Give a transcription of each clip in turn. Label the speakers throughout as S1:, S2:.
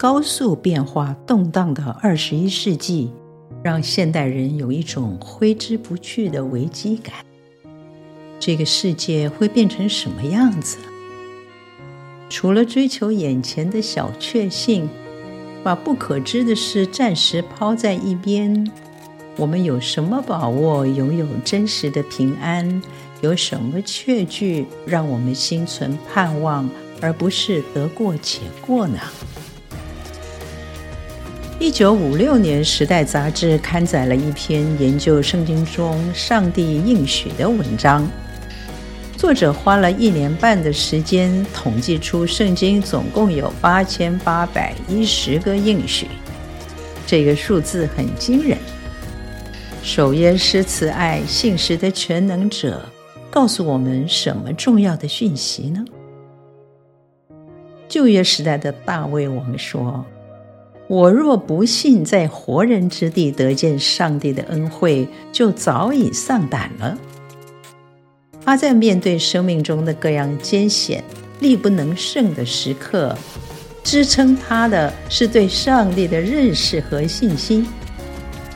S1: 高速变化动荡的二十一世纪，让现代人有一种挥之不去的危机感。这个世界会变成什么样子？除了追求眼前的小确幸，把不可知的事暂时抛在一边，我们有什么把握拥有真实的平安？有什么确据让我们心存盼望，而不是得过且过呢？一九五六年，《时代》杂志刊载了一篇研究圣经中上帝应许的文章。作者花了一年半的时间，统计出圣经总共有八千八百一十个应许，这个数字很惊人。守约施慈爱、信实的全能者，告诉我们什么重要的讯息呢？旧约时代的大卫王说：“我若不信在活人之地得见上帝的恩惠，就早已丧胆了。”他在面对生命中的各样艰险、力不能胜的时刻，支撑他的是对上帝的认识和信心。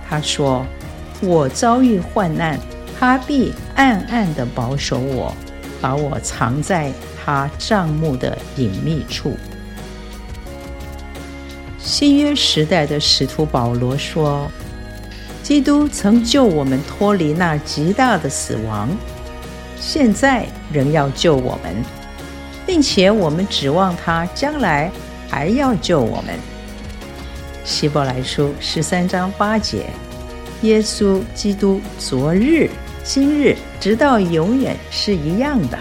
S1: 他说：“我遭遇患难，他必暗暗地保守我，把我藏在他帐幕的隐秘处。”新约时代的使徒保罗说：“基督曾救我们脱离那极大的死亡。”现在仍要救我们，并且我们指望他将来还要救我们。希伯来书十三章八节，耶稣基督昨日、今日，直到永远是一样的。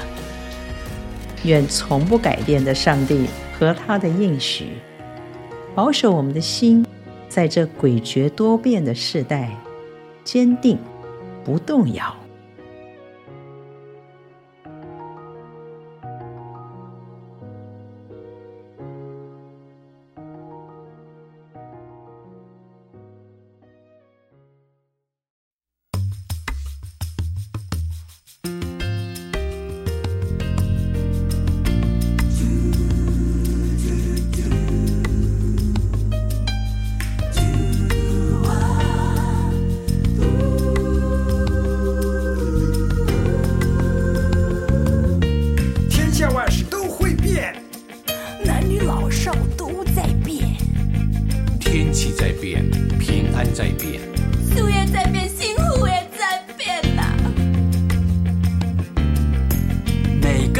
S1: 愿从不改变的上帝和他的应许，保守我们的心，在这诡谲多变的世代，坚定不
S2: 动
S3: 摇。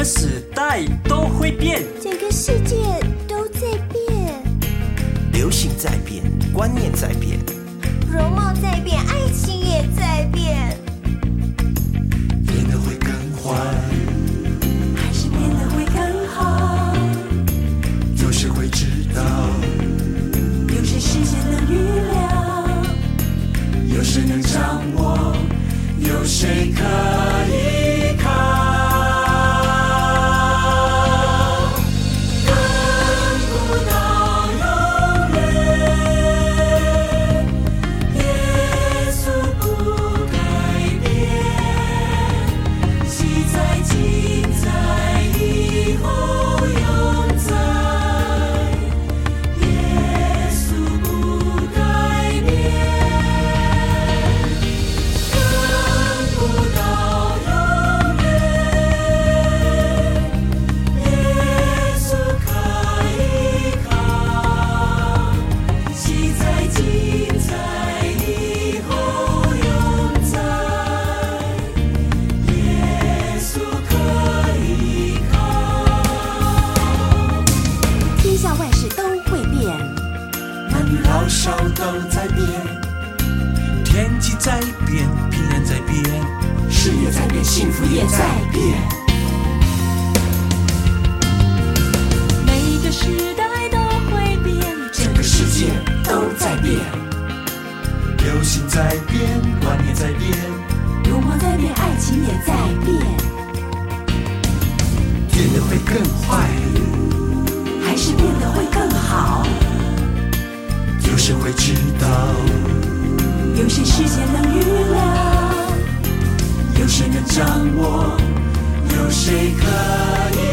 S3: 个时代都会变，
S2: 整个世界都在变。
S4: 流行在变，观念在变，
S2: 容貌在变，爱情也在变。
S5: 变得会更坏，
S2: 还是变得会更好？
S5: 有谁会知道？
S2: 有谁事先能预料？
S5: 有谁能掌握？有谁可都在变，
S3: 天气在变，平安在变，
S5: 事业在变，幸福也在变。
S2: 每个时代都会变，
S5: 整个世界都在变。流行在变，观念在变，
S2: 容貌在变，爱情也在变。
S5: 变得会更
S2: 坏，
S5: 有
S2: 谁能
S5: 掌握？有谁可以？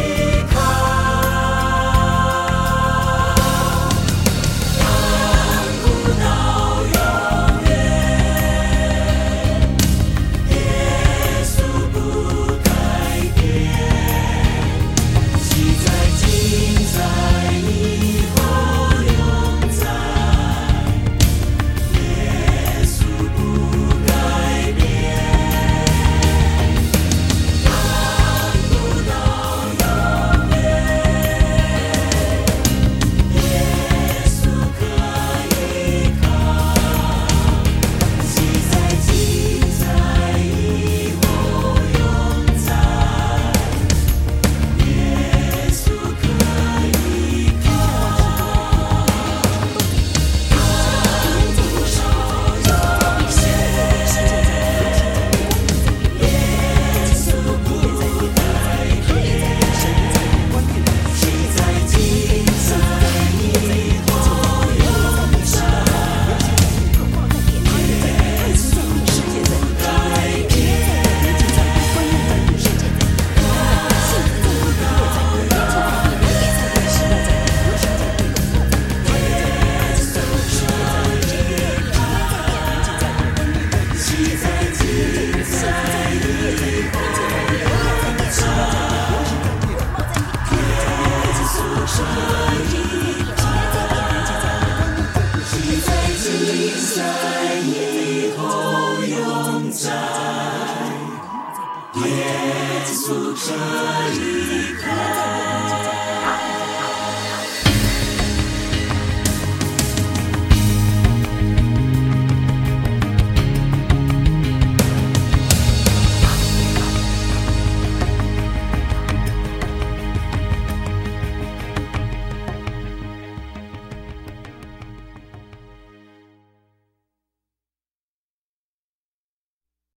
S5: 这一刻。